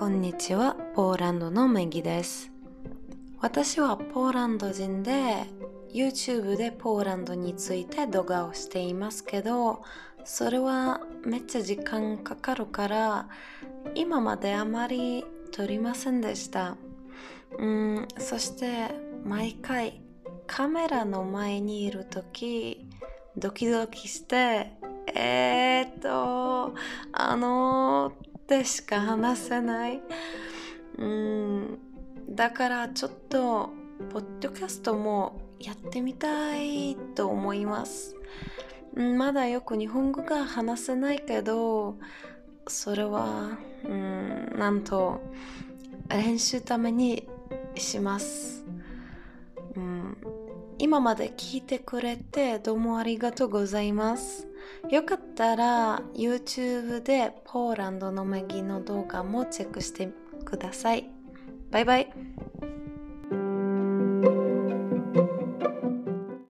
こんにちは、ポーランドのメギです。私はポーランド人で YouTube でポーランドについて動画をしていますけど、それはめっちゃ時間かかるから今まであまり撮りませんでした。うん、そして毎回カメラの前にいる時ドキドキしてえー、っとあのでしか話せない。うん。だからちょっとポッドキャストもやってみたいと思います。まだよく日本語が話せないけどそれはうんなんと練習ためにします、うん、今まで聞いてくれてどうもありがとうございますよかったら YouTube でポーランドの麦の動画もチェックしてください。バイバイ。